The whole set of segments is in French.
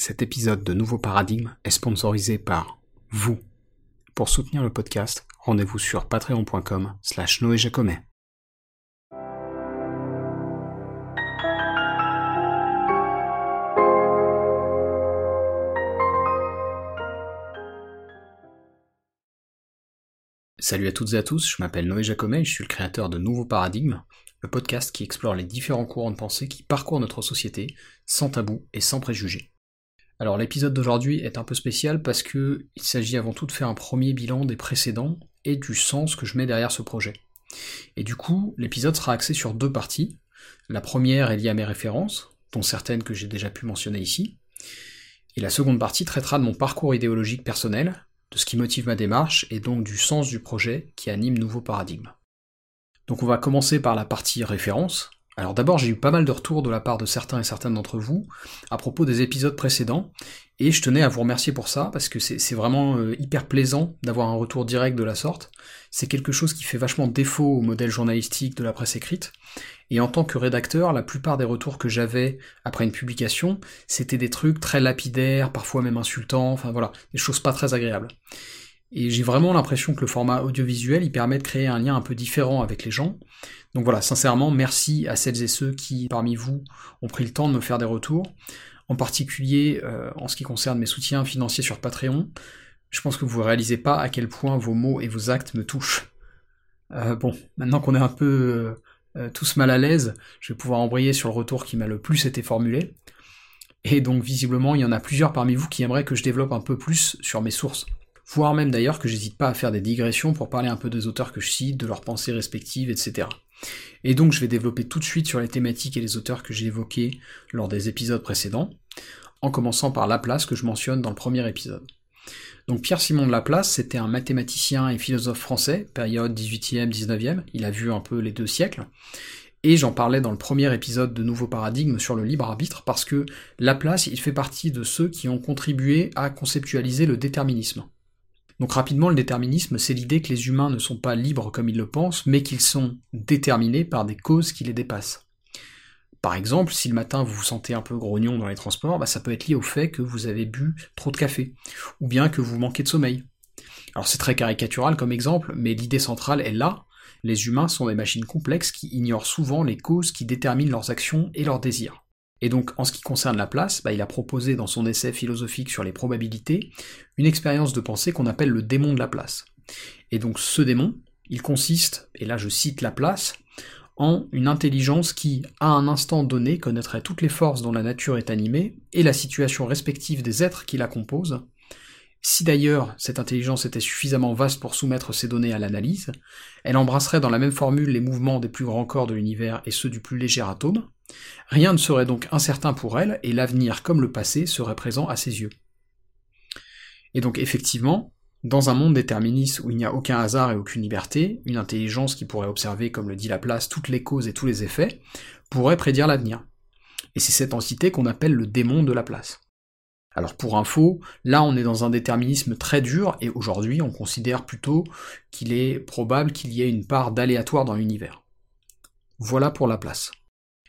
Cet épisode de Nouveau Paradigme est sponsorisé par vous. Pour soutenir le podcast, rendez-vous sur patreon.com slash noéjacomet. Salut à toutes et à tous, je m'appelle Noé Jacomet et je suis le créateur de Nouveau Paradigme, le podcast qui explore les différents courants de pensée qui parcourent notre société, sans tabou et sans préjugés. Alors l'épisode d'aujourd'hui est un peu spécial parce que il s'agit avant tout de faire un premier bilan des précédents et du sens que je mets derrière ce projet. Et du coup, l'épisode sera axé sur deux parties. La première est liée à mes références, dont certaines que j'ai déjà pu mentionner ici. Et la seconde partie traitera de mon parcours idéologique personnel, de ce qui motive ma démarche et donc du sens du projet qui anime Nouveau Paradigme. Donc on va commencer par la partie référence. Alors d'abord j'ai eu pas mal de retours de la part de certains et certaines d'entre vous à propos des épisodes précédents, et je tenais à vous remercier pour ça, parce que c'est vraiment euh, hyper plaisant d'avoir un retour direct de la sorte. C'est quelque chose qui fait vachement défaut au modèle journalistique de la presse écrite, et en tant que rédacteur, la plupart des retours que j'avais après une publication, c'était des trucs très lapidaires, parfois même insultants, enfin voilà, des choses pas très agréables. Et j'ai vraiment l'impression que le format audiovisuel, il permet de créer un lien un peu différent avec les gens. Donc voilà, sincèrement, merci à celles et ceux qui, parmi vous, ont pris le temps de me faire des retours. En particulier, euh, en ce qui concerne mes soutiens financiers sur Patreon, je pense que vous ne réalisez pas à quel point vos mots et vos actes me touchent. Euh, bon, maintenant qu'on est un peu euh, tous mal à l'aise, je vais pouvoir embrayer sur le retour qui m'a le plus été formulé. Et donc visiblement, il y en a plusieurs parmi vous qui aimeraient que je développe un peu plus sur mes sources voire même d'ailleurs que j'hésite pas à faire des digressions pour parler un peu des auteurs que je cite, de leurs pensées respectives, etc. Et donc je vais développer tout de suite sur les thématiques et les auteurs que j'ai évoqués lors des épisodes précédents, en commençant par Laplace que je mentionne dans le premier épisode. Donc Pierre-Simon de Laplace, c'était un mathématicien et philosophe français, période 18e, 19e, il a vu un peu les deux siècles, et j'en parlais dans le premier épisode de Nouveau Paradigme sur le libre arbitre, parce que Laplace, il fait partie de ceux qui ont contribué à conceptualiser le déterminisme. Donc rapidement, le déterminisme, c'est l'idée que les humains ne sont pas libres comme ils le pensent, mais qu'ils sont déterminés par des causes qui les dépassent. Par exemple, si le matin vous vous sentez un peu grognon dans les transports, bah, ça peut être lié au fait que vous avez bu trop de café, ou bien que vous manquez de sommeil. Alors c'est très caricatural comme exemple, mais l'idée centrale est là. Les humains sont des machines complexes qui ignorent souvent les causes qui déterminent leurs actions et leurs désirs. Et donc, en ce qui concerne la place, bah, il a proposé dans son essai philosophique sur les probabilités une expérience de pensée qu'on appelle le démon de la place. Et donc, ce démon, il consiste, et là je cite la place, en une intelligence qui, à un instant donné, connaîtrait toutes les forces dont la nature est animée et la situation respective des êtres qui la composent. Si d'ailleurs cette intelligence était suffisamment vaste pour soumettre ces données à l'analyse, elle embrasserait dans la même formule les mouvements des plus grands corps de l'univers et ceux du plus léger atome, Rien ne serait donc incertain pour elle, et l'avenir comme le passé serait présent à ses yeux. Et donc effectivement, dans un monde déterministe où il n'y a aucun hasard et aucune liberté, une intelligence qui pourrait observer, comme le dit Laplace, toutes les causes et tous les effets, pourrait prédire l'avenir. Et c'est cette entité qu'on appelle le démon de Laplace. Alors pour info, là on est dans un déterminisme très dur, et aujourd'hui on considère plutôt qu'il est probable qu'il y ait une part d'aléatoire dans l'univers. Voilà pour Laplace.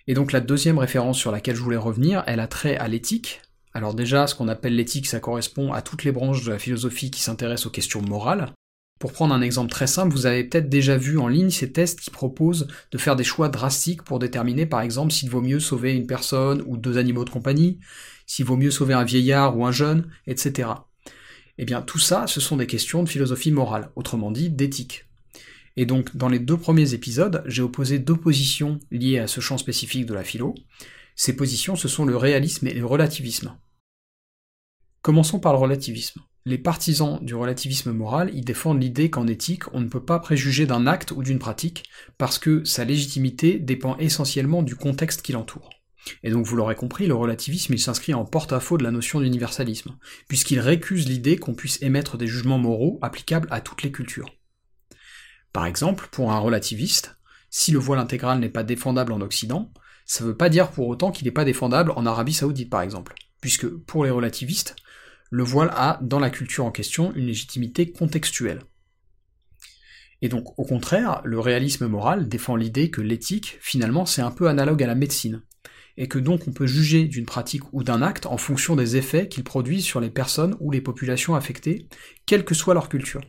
Et donc la deuxième référence sur laquelle je voulais revenir, elle a trait à l'éthique. Alors déjà, ce qu'on appelle l'éthique, ça correspond à toutes les branches de la philosophie qui s'intéressent aux questions morales. Pour prendre un exemple très simple, vous avez peut-être déjà vu en ligne ces tests qui proposent de faire des choix drastiques pour déterminer par exemple s'il vaut mieux sauver une personne ou deux animaux de compagnie, s'il vaut mieux sauver un vieillard ou un jeune, etc. Eh bien tout ça, ce sont des questions de philosophie morale, autrement dit d'éthique. Et donc, dans les deux premiers épisodes, j'ai opposé deux positions liées à ce champ spécifique de la philo. Ces positions, ce sont le réalisme et le relativisme. Commençons par le relativisme. Les partisans du relativisme moral y défendent l'idée qu'en éthique, on ne peut pas préjuger d'un acte ou d'une pratique, parce que sa légitimité dépend essentiellement du contexte qui l'entoure. Et donc vous l'aurez compris, le relativisme il s'inscrit en porte-à-faux de la notion d'universalisme, puisqu'il récuse l'idée qu'on puisse émettre des jugements moraux applicables à toutes les cultures. Par exemple, pour un relativiste, si le voile intégral n'est pas défendable en Occident, ça ne veut pas dire pour autant qu'il n'est pas défendable en Arabie Saoudite par exemple, puisque pour les relativistes, le voile a, dans la culture en question, une légitimité contextuelle. Et donc, au contraire, le réalisme moral défend l'idée que l'éthique, finalement, c'est un peu analogue à la médecine, et que donc on peut juger d'une pratique ou d'un acte en fonction des effets qu'il produit sur les personnes ou les populations affectées, quelle que soit leur culture.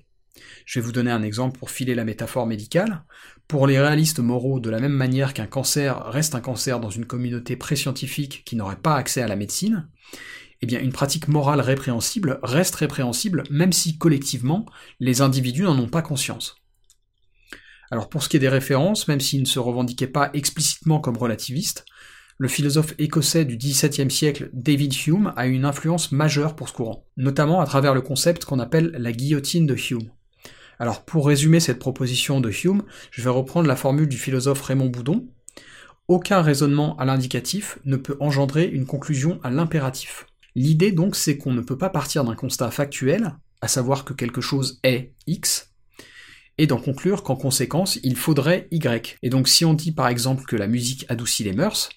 Je vais vous donner un exemple pour filer la métaphore médicale. Pour les réalistes moraux, de la même manière qu'un cancer reste un cancer dans une communauté pré-scientifique qui n'aurait pas accès à la médecine, eh bien une pratique morale répréhensible reste répréhensible même si collectivement les individus n'en ont pas conscience. Alors pour ce qui est des références, même s'il ne se revendiquait pas explicitement comme relativiste, le philosophe écossais du XVIIe siècle David Hume a une influence majeure pour ce courant, notamment à travers le concept qu'on appelle la guillotine de Hume. Alors pour résumer cette proposition de Hume, je vais reprendre la formule du philosophe Raymond Boudon. Aucun raisonnement à l'indicatif ne peut engendrer une conclusion à l'impératif. L'idée donc c'est qu'on ne peut pas partir d'un constat factuel, à savoir que quelque chose est X, et d'en conclure qu'en conséquence il faudrait Y. Et donc si on dit par exemple que la musique adoucit les mœurs,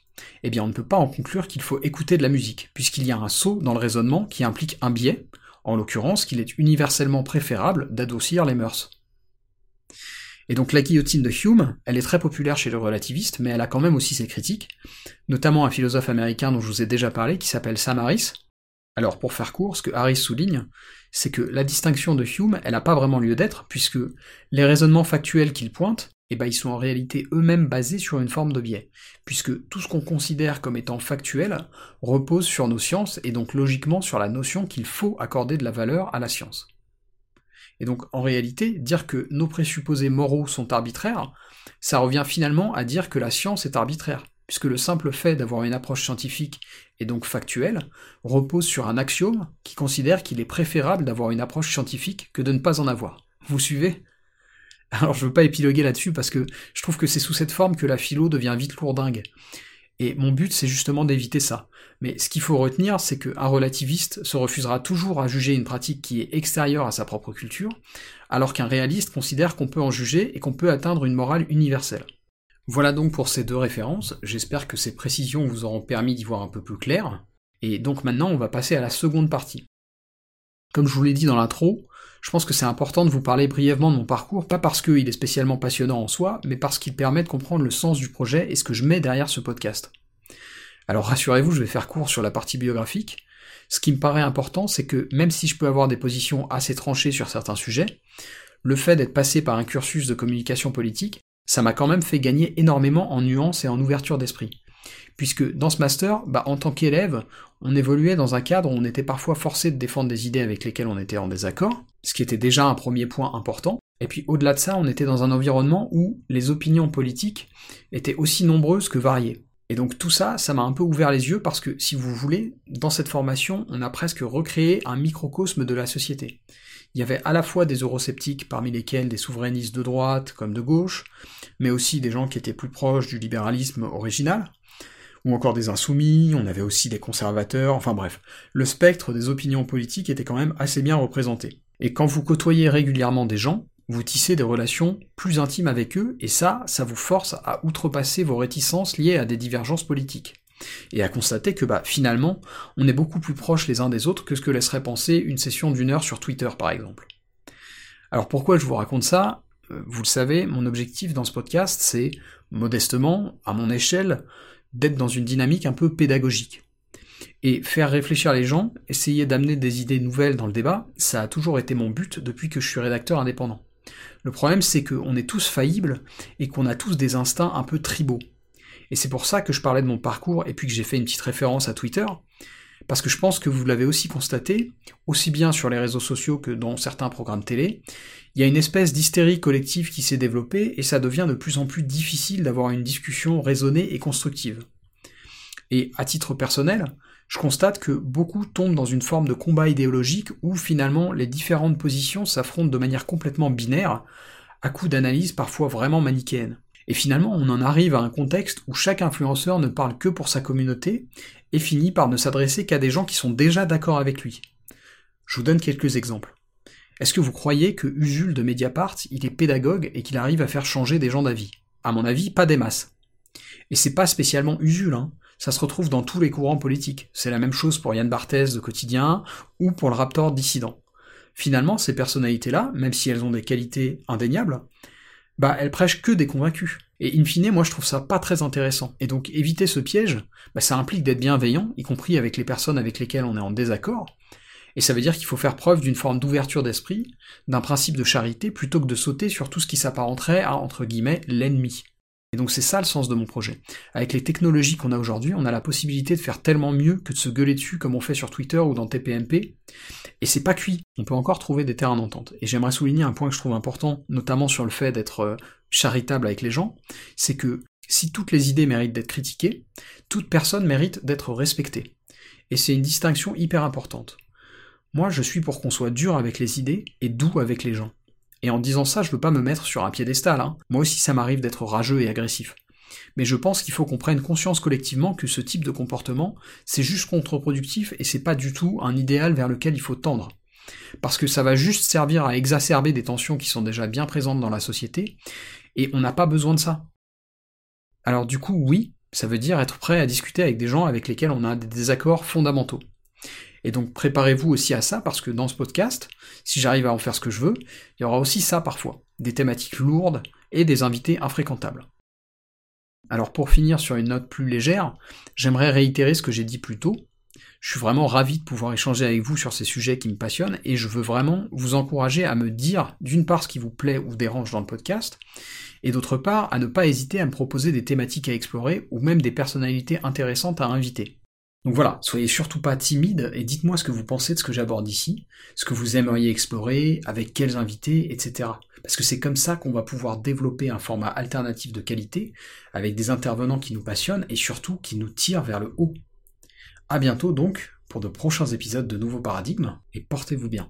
eh bien on ne peut pas en conclure qu'il faut écouter de la musique, puisqu'il y a un saut dans le raisonnement qui implique un biais, en l'occurrence qu'il est universellement préférable d'adoucir les mœurs. Et donc la guillotine de Hume, elle est très populaire chez les relativistes, mais elle a quand même aussi ses critiques, notamment un philosophe américain dont je vous ai déjà parlé, qui s'appelle Sam Harris. Alors pour faire court, ce que Harris souligne, c'est que la distinction de Hume, elle n'a pas vraiment lieu d'être, puisque les raisonnements factuels qu'il pointe, eh ben, ils sont en réalité eux-mêmes basés sur une forme de biais, puisque tout ce qu'on considère comme étant factuel repose sur nos sciences et donc logiquement sur la notion qu'il faut accorder de la valeur à la science. Et donc en réalité, dire que nos présupposés moraux sont arbitraires, ça revient finalement à dire que la science est arbitraire, puisque le simple fait d'avoir une approche scientifique et donc factuelle repose sur un axiome qui considère qu'il est préférable d'avoir une approche scientifique que de ne pas en avoir. Vous suivez? Alors je veux pas épiloguer là-dessus parce que je trouve que c'est sous cette forme que la philo devient vite lourdingue. Et mon but c'est justement d'éviter ça. Mais ce qu'il faut retenir, c'est qu'un relativiste se refusera toujours à juger une pratique qui est extérieure à sa propre culture, alors qu'un réaliste considère qu'on peut en juger et qu'on peut atteindre une morale universelle. Voilà donc pour ces deux références, j'espère que ces précisions vous auront permis d'y voir un peu plus clair, et donc maintenant on va passer à la seconde partie. Comme je vous l'ai dit dans l'intro, je pense que c'est important de vous parler brièvement de mon parcours, pas parce qu'il est spécialement passionnant en soi, mais parce qu'il permet de comprendre le sens du projet et ce que je mets derrière ce podcast. Alors rassurez-vous, je vais faire court sur la partie biographique. Ce qui me paraît important, c'est que même si je peux avoir des positions assez tranchées sur certains sujets, le fait d'être passé par un cursus de communication politique, ça m'a quand même fait gagner énormément en nuances et en ouverture d'esprit puisque dans ce master, bah, en tant qu'élève, on évoluait dans un cadre où on était parfois forcé de défendre des idées avec lesquelles on était en désaccord, ce qui était déjà un premier point important, et puis au-delà de ça, on était dans un environnement où les opinions politiques étaient aussi nombreuses que variées. Et donc tout ça, ça m'a un peu ouvert les yeux parce que, si vous voulez, dans cette formation, on a presque recréé un microcosme de la société. Il y avait à la fois des eurosceptiques, parmi lesquels des souverainistes de droite comme de gauche, mais aussi des gens qui étaient plus proches du libéralisme original, ou encore des insoumis, on avait aussi des conservateurs, enfin bref, le spectre des opinions politiques était quand même assez bien représenté. Et quand vous côtoyez régulièrement des gens, vous tissez des relations plus intimes avec eux, et ça, ça vous force à outrepasser vos réticences liées à des divergences politiques. Et à constater que bah finalement, on est beaucoup plus proches les uns des autres que ce que laisserait penser une session d'une heure sur Twitter par exemple. Alors pourquoi je vous raconte ça? Euh, Vous le savez, mon objectif dans ce podcast, c'est, modestement, à mon échelle, d'être dans une dynamique un peu pédagogique. Et faire réfléchir les gens, essayer d'amener des idées nouvelles dans le débat, ça a toujours été mon but depuis que je suis rédacteur indépendant. Le problème, c'est qu'on est tous faillibles et qu'on a tous des instincts un peu tribaux. Et c'est pour ça que je parlais de mon parcours et puis que j'ai fait une petite référence à Twitter, parce que je pense que vous l'avez aussi constaté, aussi bien sur les réseaux sociaux que dans certains programmes télé, il y a une espèce d'hystérie collective qui s'est développée et ça devient de plus en plus difficile d'avoir une discussion raisonnée et constructive. Et à titre personnel, je constate que beaucoup tombent dans une forme de combat idéologique où finalement les différentes positions s'affrontent de manière complètement binaire, à coup d'analyse parfois vraiment manichéenne. Et finalement, on en arrive à un contexte où chaque influenceur ne parle que pour sa communauté et finit par ne s'adresser qu'à des gens qui sont déjà d'accord avec lui. Je vous donne quelques exemples. Est-ce que vous croyez que Usul de Mediapart, il est pédagogue et qu'il arrive à faire changer des gens d'avis? À mon avis, pas des masses. Et c'est pas spécialement Usul, hein. Ça se retrouve dans tous les courants politiques. C'est la même chose pour Yann Barthès de Quotidien ou pour le Raptor dissident. finalement, ces personnalités-là, même si elles ont des qualités indéniables, bah elles prêchent que des convaincus. Et in fine, moi je trouve ça pas très intéressant. Et donc éviter ce piège, bah, ça implique d'être bienveillant, y compris avec les personnes avec lesquelles on est en désaccord. Et ça veut dire qu'il faut faire preuve d'une forme d'ouverture d'esprit, d'un principe de charité, plutôt que de sauter sur tout ce qui s'apparenterait à, entre guillemets, l'ennemi. Et donc c'est ça le sens de mon projet. Avec les technologies qu'on a aujourd'hui, on a la possibilité de faire tellement mieux que de se gueuler dessus comme on fait sur Twitter ou dans TPMP. Et c'est pas cuit, on peut encore trouver des terrains d'entente. Et j'aimerais souligner un point que je trouve important, notamment sur le fait d'être euh, charitable avec les gens, c'est que si toutes les idées méritent d'être critiquées, toute personne mérite d'être respectée. Et c'est une distinction hyper importante. Moi, je suis pour qu'on soit dur avec les idées et doux avec les gens. Et en disant ça, je veux pas me mettre sur un piédestal, hein. Moi aussi, ça m'arrive d'être rageux et agressif. Mais je pense qu'il faut qu'on prenne conscience collectivement que ce type de comportement, c'est juste contre-productif et c'est pas du tout un idéal vers lequel il faut tendre. Parce que ça va juste servir à exacerber des tensions qui sont déjà bien présentes dans la société, et on n'a pas besoin de ça. Alors du coup, oui, ça veut dire être prêt à discuter avec des gens avec lesquels on a des désaccords fondamentaux. Et donc préparez-vous aussi à ça, parce que dans ce podcast, si j'arrive à en faire ce que je veux, il y aura aussi ça parfois, des thématiques lourdes et des invités infréquentables. Alors pour finir sur une note plus légère, j'aimerais réitérer ce que j'ai dit plus tôt. Je suis vraiment ravi de pouvoir échanger avec vous sur ces sujets qui me passionnent et je veux vraiment vous encourager à me dire d'une part ce qui vous plaît ou dérange dans le podcast et d'autre part à ne pas hésiter à me proposer des thématiques à explorer ou même des personnalités intéressantes à inviter. Donc voilà, soyez surtout pas timide et dites-moi ce que vous pensez de ce que j'aborde ici, ce que vous aimeriez explorer, avec quels invités, etc. Parce que c'est comme ça qu'on va pouvoir développer un format alternatif de qualité, avec des intervenants qui nous passionnent et surtout qui nous tirent vers le haut. A bientôt donc pour de prochains épisodes de Nouveaux Paradigmes, et portez-vous bien.